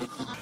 acordei.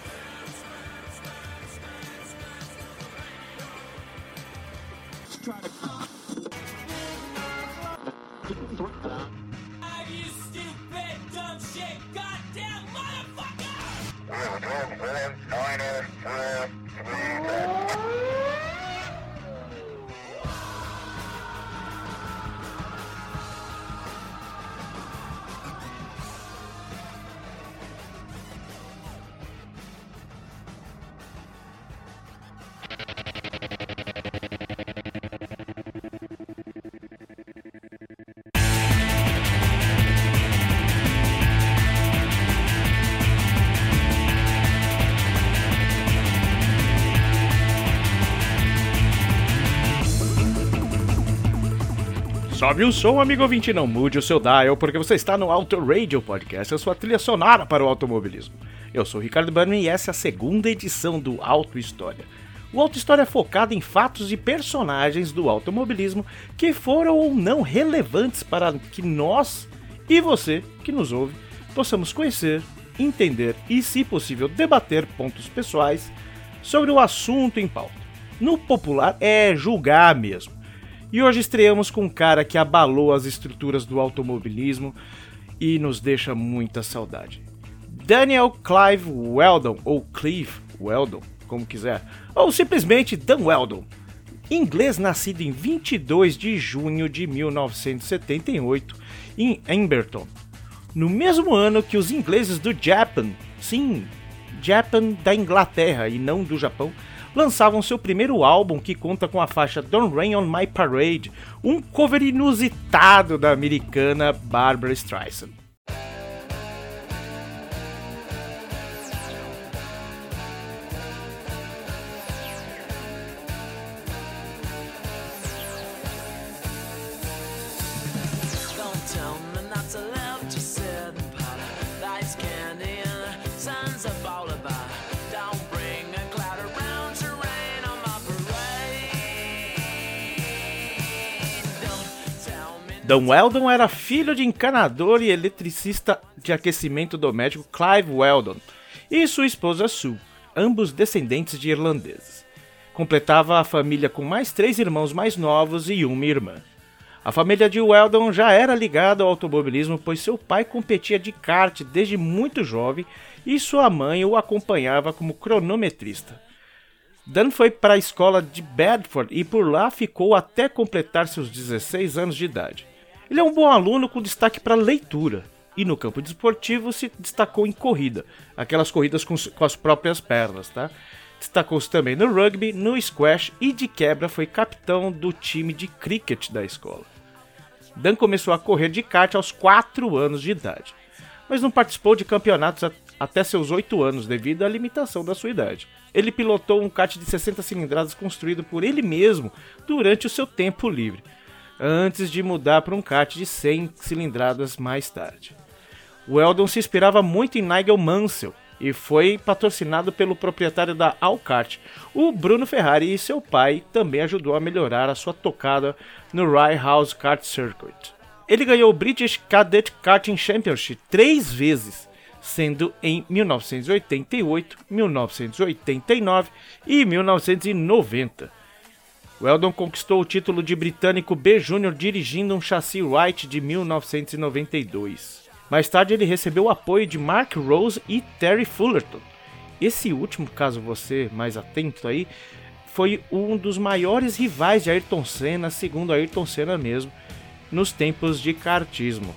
Sobe o som, amigo ouvinte, não mude o seu dial, porque você está no Auto Radio Podcast, a sua trilha sonora para o automobilismo. Eu sou o Ricardo Bannerman e essa é a segunda edição do Auto História. O Auto História é focado em fatos e personagens do automobilismo que foram ou não relevantes para que nós e você que nos ouve possamos conhecer, entender e, se possível, debater pontos pessoais sobre o assunto em pauta. No popular é julgar mesmo. E hoje estreamos com um cara que abalou as estruturas do automobilismo e nos deixa muita saudade. Daniel Clive Weldon, ou Clive Weldon, como quiser, ou simplesmente Dan Weldon. Inglês nascido em 22 de junho de 1978 em Emberton, no mesmo ano que os ingleses do Japan, sim, Japan da Inglaterra e não do Japão, lançavam seu primeiro álbum que conta com a faixa Don't Rain on My Parade, um cover inusitado da americana Barbara Streisand. Dan Weldon era filho de encanador e eletricista de aquecimento doméstico Clive Weldon e sua esposa Sue, ambos descendentes de irlandeses. Completava a família com mais três irmãos mais novos e uma irmã. A família de Weldon já era ligada ao automobilismo, pois seu pai competia de kart desde muito jovem e sua mãe o acompanhava como cronometrista. Dan foi para a escola de Bedford e por lá ficou até completar seus 16 anos de idade. Ele é um bom aluno com destaque para leitura e no campo desportivo se destacou em corrida, aquelas corridas com, com as próprias pernas, tá? Destacou-se também no rugby, no squash e de quebra foi capitão do time de cricket da escola. Dan começou a correr de kart aos 4 anos de idade, mas não participou de campeonatos até seus 8 anos devido à limitação da sua idade. Ele pilotou um kart de 60 cilindradas construído por ele mesmo durante o seu tempo livre antes de mudar para um kart de 100 cilindradas mais tarde. O Eldon se inspirava muito em Nigel Mansell e foi patrocinado pelo proprietário da Alkart, o Bruno Ferrari, e seu pai também ajudou a melhorar a sua tocada no Rye House Kart Circuit. Ele ganhou o British Cadet Karting Championship três vezes, sendo em 1988, 1989 e 1990 Weldon conquistou o título de britânico B Júnior dirigindo um chassi Wright de 1992. Mais tarde ele recebeu o apoio de Mark Rose e Terry Fullerton. Esse último, caso você mais atento aí, foi um dos maiores rivais de Ayrton Senna, segundo Ayrton Senna mesmo, nos tempos de kartismo.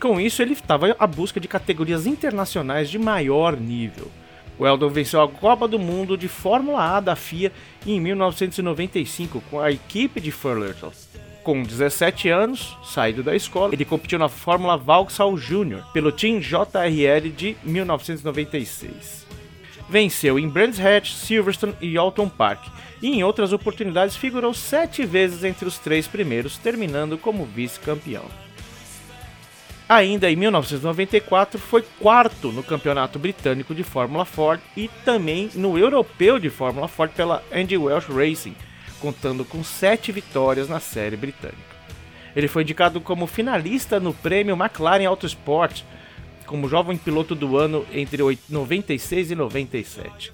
Com isso, ele estava à busca de categorias internacionais de maior nível. O Eldon venceu a Copa do Mundo de Fórmula A da FIA em 1995 com a equipe de Fullerton. Com 17 anos, saído da escola, ele competiu na Fórmula Vauxhall Júnior pelo Team JRL de 1996. Venceu em Brands Hatch, Silverstone e Alton Park, e em outras oportunidades figurou sete vezes entre os três primeiros, terminando como vice-campeão. Ainda em 1994 foi quarto no Campeonato Britânico de Fórmula Ford e também no Europeu de Fórmula Ford pela Andy Welsh Racing, contando com sete vitórias na série britânica. Ele foi indicado como finalista no prêmio McLaren Autosport como jovem piloto do ano entre 96 e 97.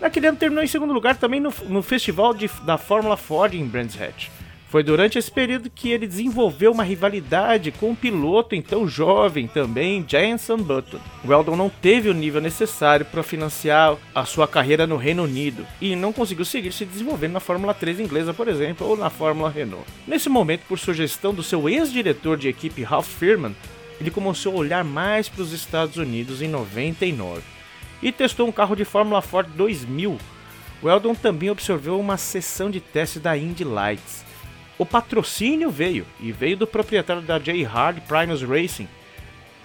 Naquele ano terminou em segundo lugar também no, no festival de, da Fórmula Ford em Brands Hatch. Foi durante esse período que ele desenvolveu uma rivalidade com um piloto então jovem também, Jenson Button. Weldon não teve o nível necessário para financiar a sua carreira no Reino Unido e não conseguiu seguir se desenvolvendo na Fórmula 3 inglesa, por exemplo, ou na Fórmula Renault. Nesse momento, por sugestão do seu ex-diretor de equipe Ralph Firman, ele começou a olhar mais para os Estados Unidos em 99 e testou um carro de Fórmula Ford 2000. Weldon também observou uma sessão de teste da Indy Lights o patrocínio veio, e veio do proprietário da J. Hard Primus Racing.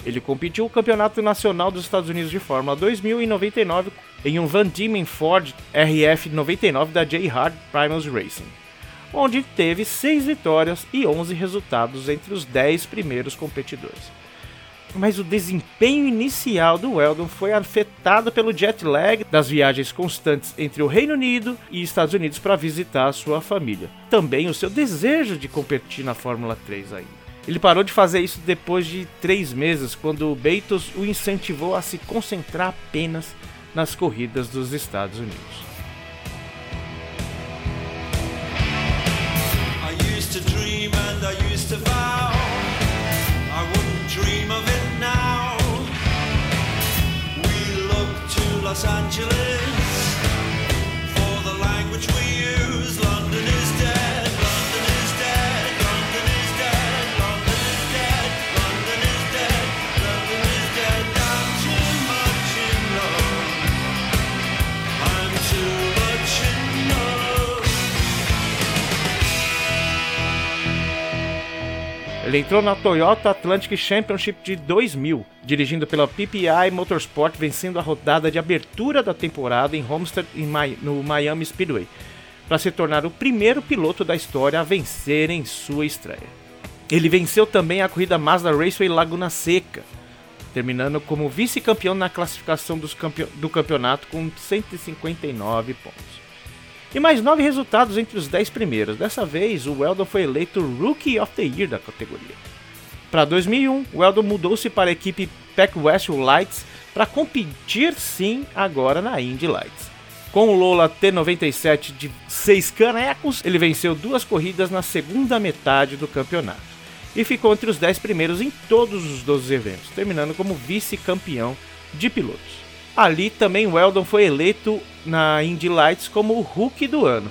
Ele competiu o Campeonato Nacional dos Estados Unidos de Fórmula 2000 em 99 em um Van Diemen Ford RF 99 da J. Hard Primus Racing, onde teve 6 vitórias e 11 resultados entre os 10 primeiros competidores mas o desempenho inicial do Weldon foi afetado pelo jet lag das viagens constantes entre o Reino Unido e Estados Unidos para visitar sua família. Também o seu desejo de competir na Fórmula 3 ainda. Ele parou de fazer isso depois de três meses, quando o Beitos o incentivou a se concentrar apenas nas corridas dos Estados Unidos. I used to dream and I used to vow Los Angeles for the language we use. London is Ele entrou na Toyota Atlantic Championship de 2000 dirigindo pela PPI Motorsport, vencendo a rodada de abertura da temporada em Homestead no Miami Speedway, para se tornar o primeiro piloto da história a vencer em sua estreia. Ele venceu também a corrida Mazda Raceway Laguna Seca, terminando como vice-campeão na classificação campe do campeonato com 159 pontos. E mais nove resultados entre os dez primeiros. Dessa vez, o Weldon foi eleito Rookie of the Year da categoria. Para 2001, o Weldon mudou-se para a equipe Pack West Lights para competir sim agora na Indy Lights. Com o Lola T97 de 6 canecos, ele venceu duas corridas na segunda metade do campeonato e ficou entre os 10 primeiros em todos os 12 eventos, terminando como vice-campeão de pilotos. Ali também Weldon foi eleito na Indy Lights como o Rookie do ano.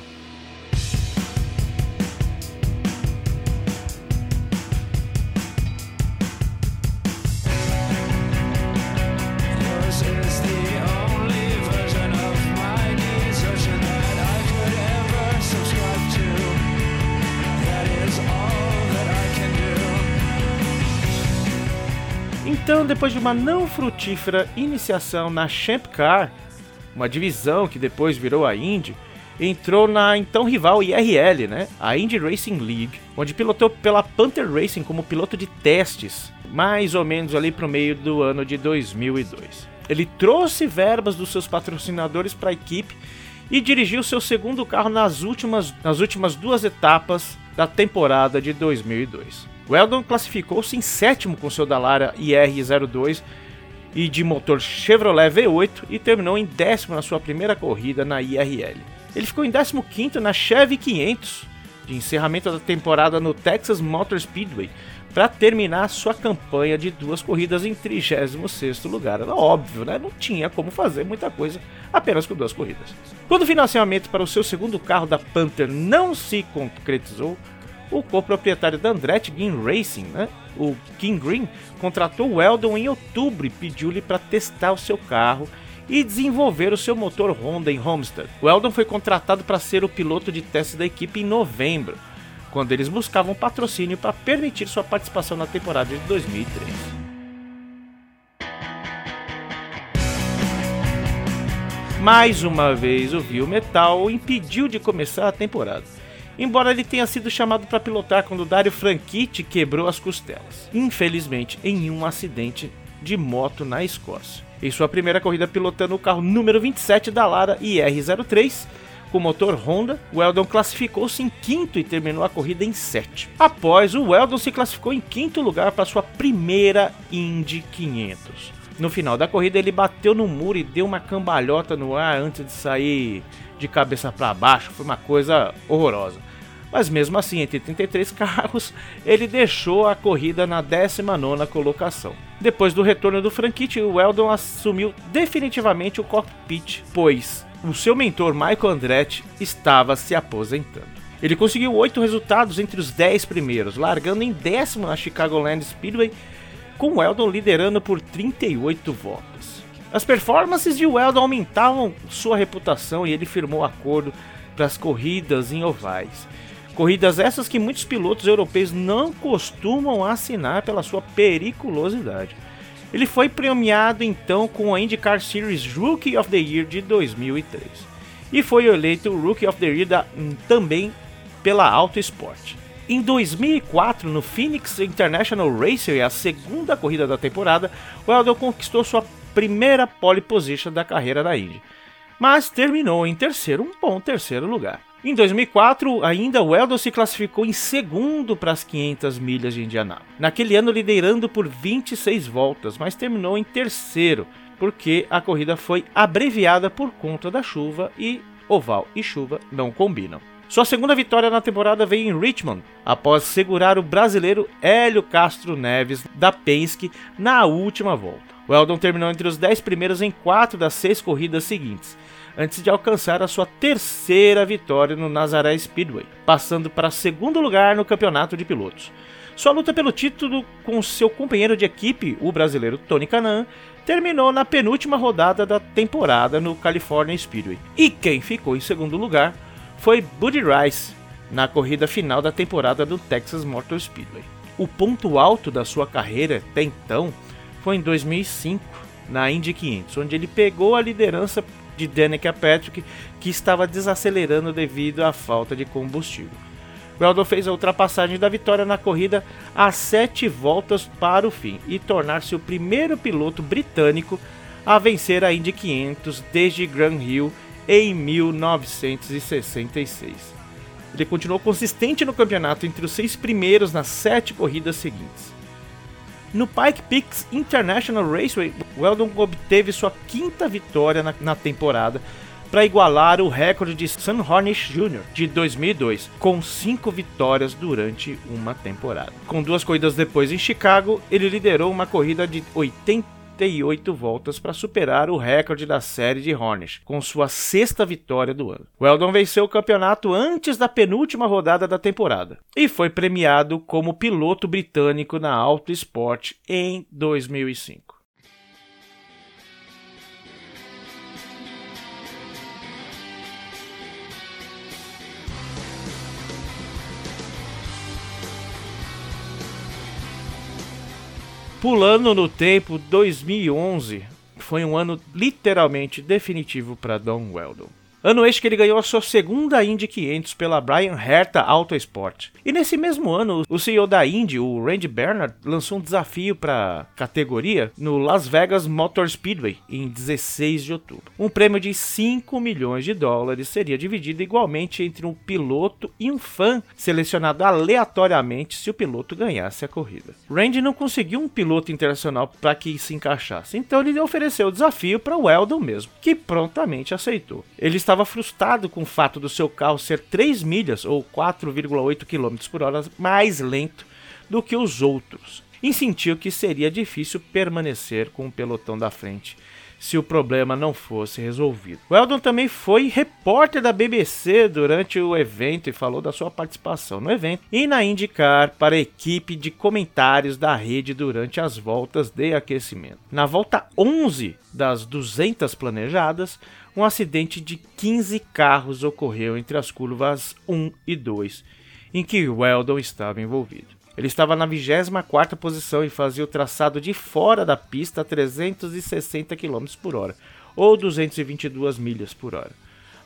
Então, depois de uma não frutífera iniciação na Champ Car, uma divisão que depois virou a Indy, entrou na então rival IRL, né? A Indy Racing League, onde pilotou pela Panther Racing como piloto de testes, mais ou menos ali para o meio do ano de 2002. Ele trouxe verbas dos seus patrocinadores para a equipe e dirigiu seu segundo carro nas últimas, nas últimas duas etapas da temporada de 2002. Weldon classificou-se em sétimo com seu Dallara IR-02 e de motor Chevrolet V8 e terminou em décimo na sua primeira corrida na IRL. Ele ficou em 15º na Chevy 500 de encerramento da temporada no Texas Motor Speedway para terminar sua campanha de duas corridas em 36º lugar. Era óbvio, né? Não tinha como fazer muita coisa apenas com duas corridas. Quando o financiamento para o seu segundo carro da Panther não se concretizou, o coproprietário da Andretti Green Racing, né, o King Green, contratou o Weldon em outubro e pediu-lhe para testar o seu carro e desenvolver o seu motor Honda em Homestead. O Weldon foi contratado para ser o piloto de teste da equipe em novembro, quando eles buscavam patrocínio para permitir sua participação na temporada de 2003. Mais uma vez, o Viu Metal impediu de começar a temporada embora ele tenha sido chamado para pilotar quando Dario Franchitti quebrou as costelas, infelizmente em um acidente de moto na Escócia. Em sua primeira corrida pilotando o carro número 27 da Lara IR-03, com motor Honda, o Eldon classificou-se em quinto e terminou a corrida em sétimo. Após, o Eldon se classificou em quinto lugar para sua primeira Indy 500. No final da corrida, ele bateu no muro e deu uma cambalhota no ar antes de sair de cabeça para baixo. Foi uma coisa horrorosa. Mas mesmo assim, entre 33 carros, ele deixou a corrida na 19 colocação. Depois do retorno do Franchitti, o Weldon assumiu definitivamente o cockpit, pois o seu mentor Michael Andretti estava se aposentando. Ele conseguiu oito resultados entre os 10 primeiros, largando em décimo na Chicagoland Speedway, com Weldon liderando por 38 voltas. As performances de Weldon aumentavam sua reputação e ele firmou acordo para as corridas em ovais. Corridas essas que muitos pilotos europeus não costumam assinar pela sua periculosidade. Ele foi premiado então com a IndyCar Series Rookie of the Year de 2003 e foi eleito Rookie of the Year da, também pela Auto Sport. Em 2004, no Phoenix International Raceway, a segunda corrida da temporada, o Eldon conquistou sua primeira pole position da carreira da Indy, mas terminou em terceiro, um bom terceiro lugar. Em 2004, ainda o Eldon se classificou em segundo para as 500 milhas de Indianápolis. Naquele ano, liderando por 26 voltas, mas terminou em terceiro, porque a corrida foi abreviada por conta da chuva e oval e chuva não combinam. Sua segunda vitória na temporada veio em Richmond, após segurar o brasileiro Hélio Castro Neves da Penske na última volta. O Eldon terminou entre os 10 primeiros em quatro das seis corridas seguintes, antes de alcançar a sua terceira vitória no Nazaré Speedway, passando para segundo lugar no campeonato de pilotos. Sua luta pelo título com seu companheiro de equipe, o brasileiro Tony Canan, terminou na penúltima rodada da temporada no California Speedway. E quem ficou em segundo lugar foi Buddy Rice na corrida final da temporada do Texas Motor Speedway. O ponto alto da sua carreira até então foi em 2005 na Indy 500, onde ele pegou a liderança de Danica Patrick, que estava desacelerando devido à falta de combustível. Weldon fez a ultrapassagem da vitória na corrida a sete voltas para o fim e tornar-se o primeiro piloto britânico a vencer a Indy 500 desde Grand Hill em 1966. Ele continuou consistente no campeonato entre os seis primeiros nas sete corridas seguintes. No Pike Peaks International Raceway, Weldon obteve sua quinta vitória na, na temporada para igualar o recorde de Sam Hornish Jr. de 2002, com cinco vitórias durante uma temporada. Com duas corridas depois em Chicago, ele liderou uma corrida de 80 38 voltas para superar o recorde da série de Hornish, com sua sexta vitória do ano. Weldon venceu o campeonato antes da penúltima rodada da temporada e foi premiado como piloto britânico na Auto Sport em 2005. Pulando no tempo, 2011 foi um ano literalmente definitivo para Don Weldon. Ano este que ele ganhou a sua segunda Indy 500 pela Brian Herta Autosport. E nesse mesmo ano, o CEO da Indy, o Randy Bernard, lançou um desafio para categoria no Las Vegas Motor Speedway em 16 de outubro. Um prêmio de 5 milhões de dólares seria dividido igualmente entre um piloto e um fã, selecionado aleatoriamente se o piloto ganhasse a corrida. Randy não conseguiu um piloto internacional para que se encaixasse, então ele ofereceu o desafio para o Weldon mesmo, que prontamente aceitou. Ele está estava frustrado com o fato do seu carro ser 3 milhas ou 4,8 km por hora mais lento do que os outros e sentiu que seria difícil permanecer com o pelotão da frente se o problema não fosse resolvido. Weldon também foi repórter da BBC durante o evento e falou da sua participação no evento e na IndyCar para a equipe de comentários da rede durante as voltas de aquecimento. Na volta 11 das 200 planejadas, um acidente de 15 carros ocorreu entre as curvas 1 e 2, em que Weldon estava envolvido. Ele estava na 24ª posição e fazia o traçado de fora da pista a 360 km por hora, ou 222 milhas por hora,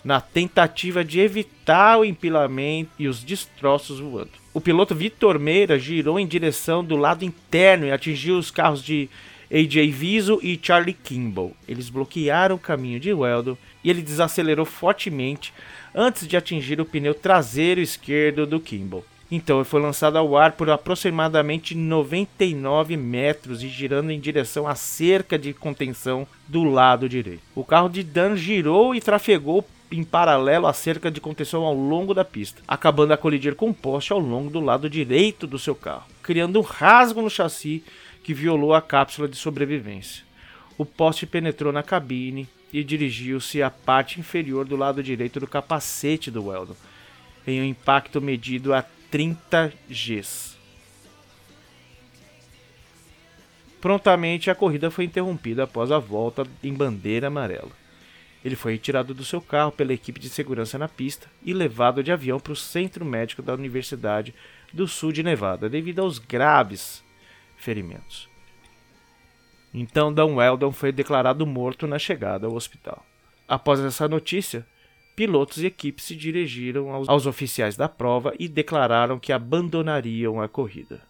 na tentativa de evitar o empilamento e os destroços voando. O piloto Vitor Meira girou em direção do lado interno e atingiu os carros de AJ Viso e Charlie Kimball. Eles bloquearam o caminho de Weldon e ele desacelerou fortemente antes de atingir o pneu traseiro esquerdo do Kimball. Então ele foi lançado ao ar por aproximadamente 99 metros e girando em direção à cerca de contenção do lado direito. O carro de Dan girou e trafegou em paralelo à cerca de contenção ao longo da pista, acabando a colidir com um poste ao longo do lado direito do seu carro, criando um rasgo no chassi que violou a cápsula de sobrevivência. O poste penetrou na cabine e dirigiu-se à parte inferior do lado direito do capacete do Weldon, em um impacto medido a 30 Gs. Prontamente a corrida foi interrompida após a volta em bandeira amarela. Ele foi retirado do seu carro pela equipe de segurança na pista e levado de avião para o centro médico da Universidade do Sul de Nevada devido aos graves ferimentos. Então, Dan Weldon foi declarado morto na chegada ao hospital. Após essa notícia, pilotos e equipes se dirigiram aos, aos oficiais da prova e declararam que abandonariam a corrida.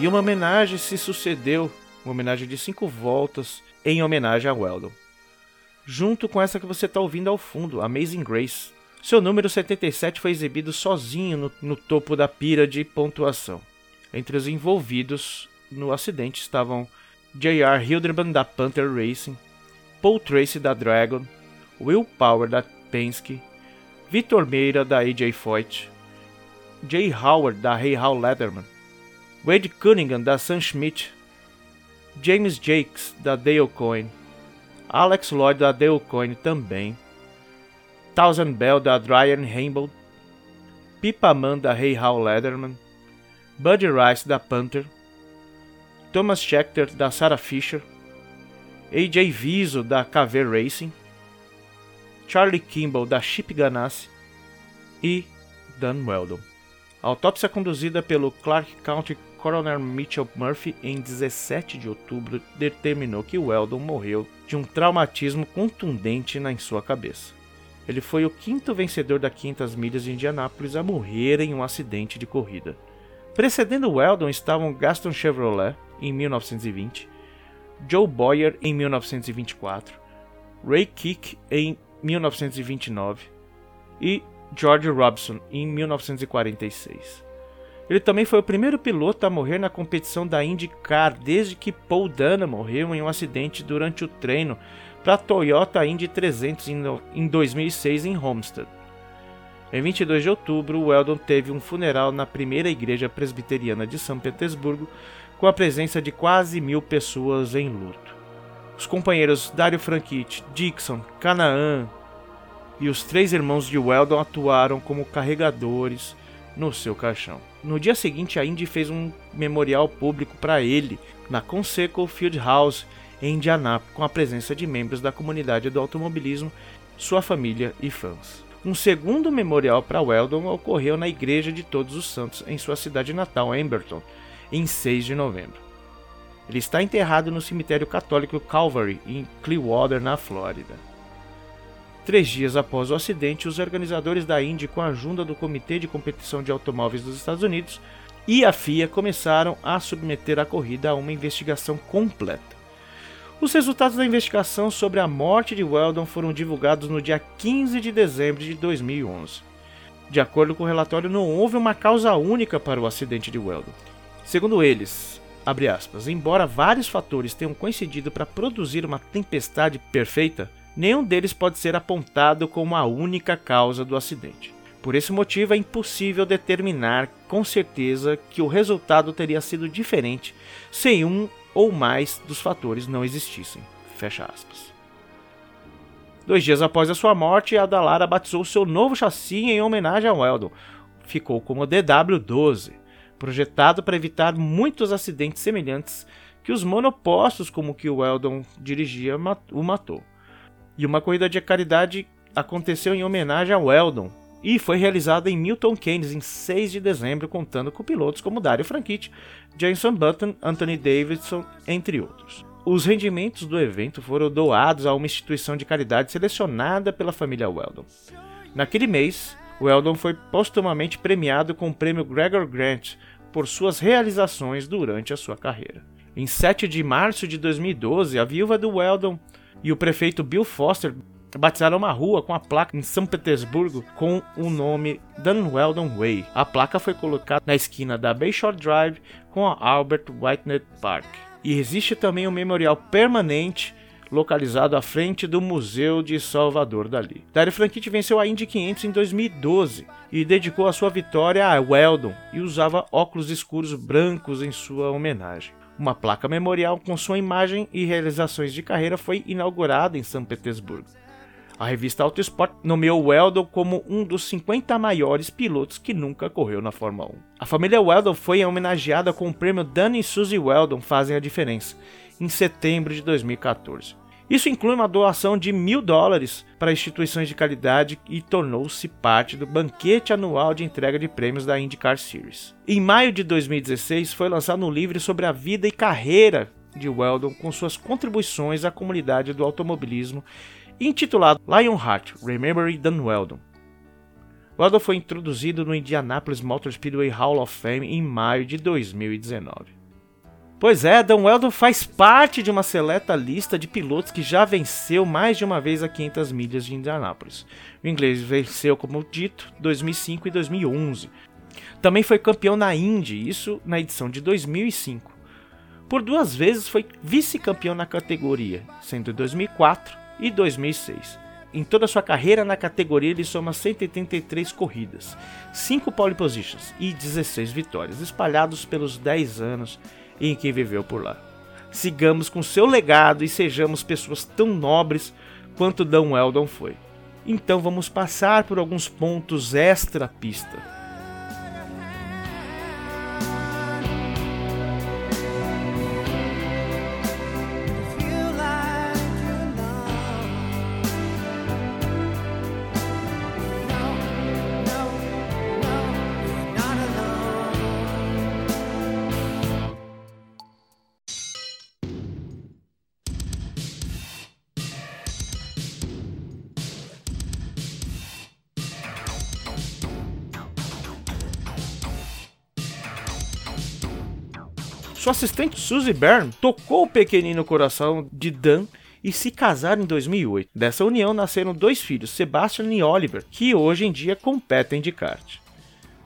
E uma homenagem se sucedeu, uma homenagem de cinco voltas, em homenagem a Weldon. Junto com essa que você está ouvindo ao fundo, Amazing Grace. Seu número 77 foi exibido sozinho no, no topo da pira de pontuação. Entre os envolvidos no acidente estavam J.R. Hildebrand da Panther Racing, Paul Tracy da Dragon, Will Power da Penske, Vitor Meira da AJ Foyt, Jay Howard da Hey How Leatherman, Wade Cunningham da Sam Schmidt, James Jakes da Dale Coin, Alex Lloyd da Dale Coin também, Thousand Bell da Ryan Rainbow, Pipa Man da Hey How Leatherman, Buddy Rice da Panther, Thomas Schechter da Sarah Fisher, AJ Viso da Caver Racing, Charlie Kimball da Chip Ganassi e Dan Weldon. A autópsia conduzida pelo Clark County Coroner Mitchell Murphy em 17 de outubro determinou que Weldon morreu de um traumatismo contundente na sua cabeça. Ele foi o quinto vencedor da 500 milhas de Indianápolis a morrer em um acidente de corrida. Precedendo Weldon estavam Gaston Chevrolet em 1920, Joe Boyer em 1924, Ray Kick em 1929 e George Robson em 1946. Ele também foi o primeiro piloto a morrer na competição da IndyCar desde que Paul Dana morreu em um acidente durante o treino para a Toyota Indy 300 em 2006 em Homestead. Em 22 de outubro, Weldon teve um funeral na primeira igreja presbiteriana de São Petersburgo, com a presença de quase mil pessoas em luto. Os companheiros Dario Franchitti, Dixon, Canaan e os três irmãos de Weldon atuaram como carregadores no seu caixão. No dia seguinte, a Indy fez um memorial público para ele na Conseco Field House em Indianápolis, com a presença de membros da comunidade do automobilismo, sua família e fãs. Um segundo memorial para Weldon ocorreu na Igreja de Todos os Santos, em sua cidade natal, Amberton, em 6 de novembro. Ele está enterrado no cemitério católico Calvary, em Clearwater, na Flórida. Três dias após o acidente, os organizadores da Indy, com a ajuda do Comitê de Competição de Automóveis dos Estados Unidos e a FIA, começaram a submeter a corrida a uma investigação completa. Os resultados da investigação sobre a morte de Weldon foram divulgados no dia 15 de dezembro de 2011. De acordo com o relatório, não houve uma causa única para o acidente de Weldon. Segundo eles, aspas, embora vários fatores tenham coincidido para produzir uma tempestade perfeita, nenhum deles pode ser apontado como a única causa do acidente. Por esse motivo, é impossível determinar com certeza que o resultado teria sido diferente se um ou mais dos fatores não existissem. Fecha aspas. Dois dias após a sua morte, a Dallara batizou seu novo chassi em homenagem ao Weldon. Ficou como DW-12, projetado para evitar muitos acidentes semelhantes que os monopostos como que o Weldon dirigia o matou. E uma corrida de caridade aconteceu em homenagem ao Weldon, e foi realizada em Milton Keynes em 6 de dezembro, contando com pilotos como Dario Franchitti, Jason Button, Anthony Davidson, entre outros. Os rendimentos do evento foram doados a uma instituição de caridade selecionada pela família Weldon. Naquele mês, Weldon foi postumamente premiado com o prêmio Gregor Grant por suas realizações durante a sua carreira. Em 7 de março de 2012, a viúva do Weldon e o prefeito Bill Foster batizaram uma rua com a placa em São Petersburgo com o nome Dan Weldon Way. A placa foi colocada na esquina da Bayshore Drive com a Albert Whitenet Park. E existe também um memorial permanente localizado à frente do Museu de Salvador Dali. Dario Franchitti venceu a Indy 500 em 2012 e dedicou a sua vitória a Weldon e usava óculos escuros brancos em sua homenagem. Uma placa memorial com sua imagem e realizações de carreira foi inaugurada em São Petersburgo. A revista Auto Sport nomeou Weldon como um dos 50 maiores pilotos que nunca correu na Fórmula 1. A família Weldon foi homenageada com o prêmio Danny e Suzy Weldon Fazem a Diferença, em setembro de 2014. Isso inclui uma doação de mil dólares para instituições de caridade e tornou-se parte do banquete anual de entrega de prêmios da IndyCar Series. Em maio de 2016, foi lançado um livro sobre a vida e carreira de Weldon com suas contribuições à comunidade do automobilismo intitulado Lionheart Remembering Dan Weldon. Weldon foi introduzido no Indianapolis Motor Speedway Hall of Fame em maio de 2019. Pois é, Dan Weldon faz parte de uma seleta lista de pilotos que já venceu mais de uma vez a 500 milhas de Indianápolis. O inglês venceu, como dito, 2005 e 2011. Também foi campeão na Indy, isso na edição de 2005. Por duas vezes foi vice-campeão na categoria, sendo em 2004 e 2006. Em toda sua carreira na categoria, ele soma 183 corridas, 5 pole positions e 16 vitórias, espalhados pelos 10 anos em que viveu por lá. Sigamos com seu legado e sejamos pessoas tão nobres quanto Dan Weldon foi. Então vamos passar por alguns pontos extra pista Sua assistente Suzy Byrne tocou o pequenino coração de Dan e se casaram em 2008. Dessa união nasceram dois filhos, Sebastian e Oliver, que hoje em dia competem de kart.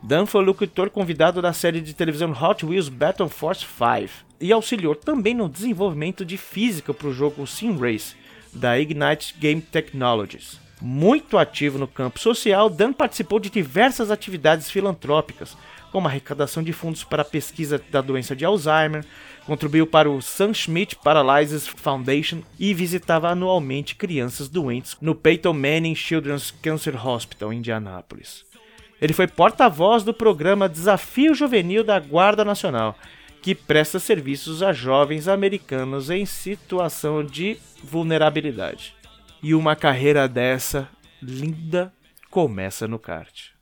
Dan foi locutor convidado da série de televisão Hot Wheels Battle Force 5 e auxiliou também no desenvolvimento de física para o jogo Sim Race da Ignite Game Technologies. Muito ativo no campo social, Dan participou de diversas atividades filantrópicas, como arrecadação de fundos para a pesquisa da doença de Alzheimer, contribuiu para o Sam Schmidt Paralysis Foundation e visitava anualmente crianças doentes no Peyton Manning Children's Cancer Hospital em Indianápolis. Ele foi porta-voz do programa Desafio Juvenil da Guarda Nacional, que presta serviços a jovens americanos em situação de vulnerabilidade. E uma carreira dessa linda começa no kart.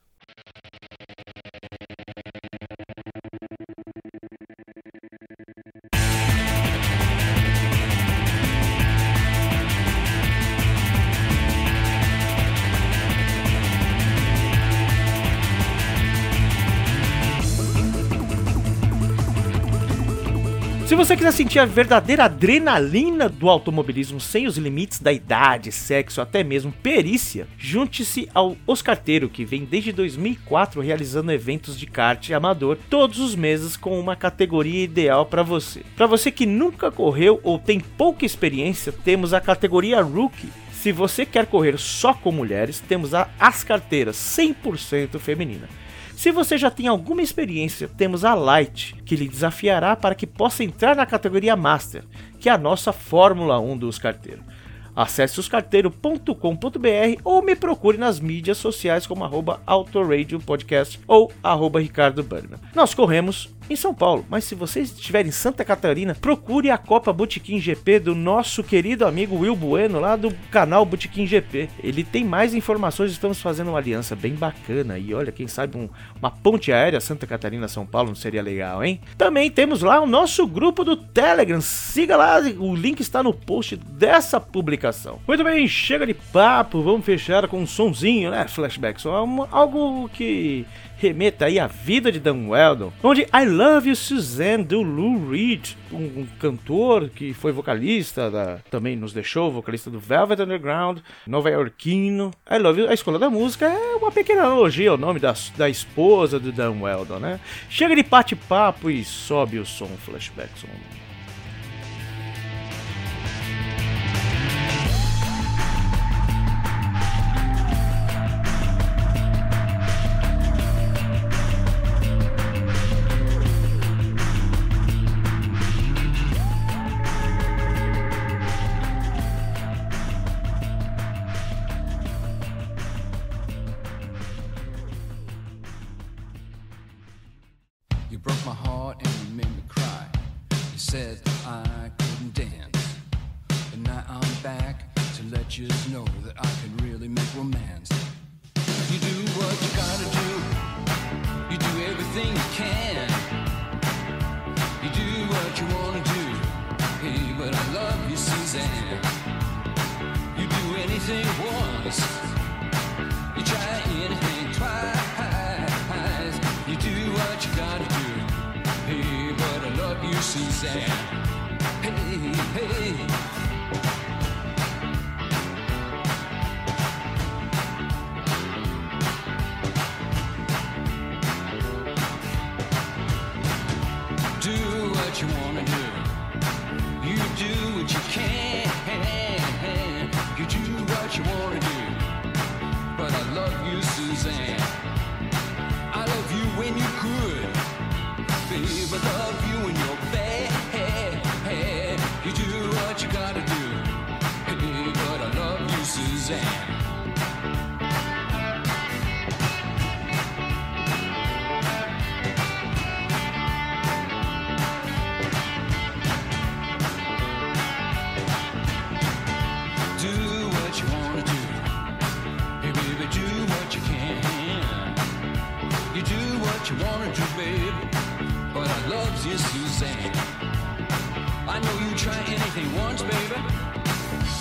Você quiser sentir a verdadeira adrenalina do automobilismo sem os limites da idade, sexo, até mesmo perícia, junte-se ao Oscarteiro, que vem desde 2004 realizando eventos de kart amador todos os meses com uma categoria ideal para você. Para você que nunca correu ou tem pouca experiência, temos a categoria Rookie Se você quer correr só com mulheres, temos a, as carteiras 100% feminina. Se você já tem alguma experiência, temos a Light, que lhe desafiará para que possa entrar na categoria Master, que é a nossa Fórmula 1 dos carteiros. Acesse oscarteiro.com.br ou me procure nas mídias sociais como arroba Podcast ou arroba Ricardo. Nós corremos em São Paulo, mas se você estiver em Santa Catarina, procure a Copa Botequim GP do nosso querido amigo Will Bueno, lá do canal Botequim GP. Ele tem mais informações, estamos fazendo uma aliança bem bacana e olha, quem sabe um, uma ponte aérea Santa Catarina-São Paulo não seria legal, hein? Também temos lá o nosso grupo do Telegram, siga lá, o link está no post dessa publicação. Muito bem, chega de papo, vamos fechar com um sonzinho, né? Flashback, só algo que remeta aí à vida de Dan Weldon, onde I Love You Suzanne do Lou Reed, um, cantor que foi vocalista da, também nos deixou, vocalista do Velvet Underground, nova-iorquino. I Love You, a escola da música é uma pequena analogia ao nome da, da esposa do Dan Weldon, né? Chega de bate-papo e sobe o som flashback. Suzanne. Hey, hey. baby, do what you can. You do what you wanna do, babe, but I love you, Suzanne. I know you try anything once, baby.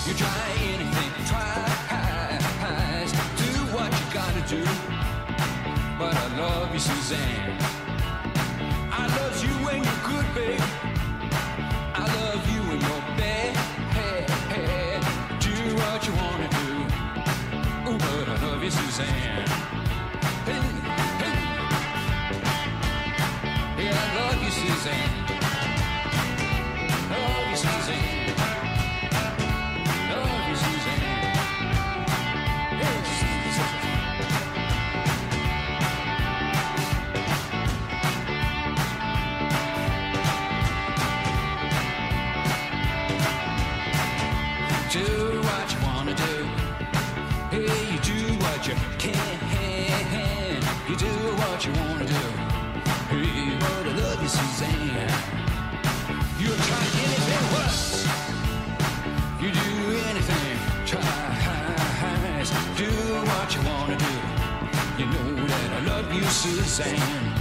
You try anything twice. Do what you gotta do, but I love you, Suzanne. sand. Hey, hey. Yeah, I love you, Suzanne. Love you, Suzanne. Love you, Suzanne. what you wanna do. Love you, Suzanne. You'll try anything worse. You do anything, try. Do what you wanna do. You know that I love you, Suzanne.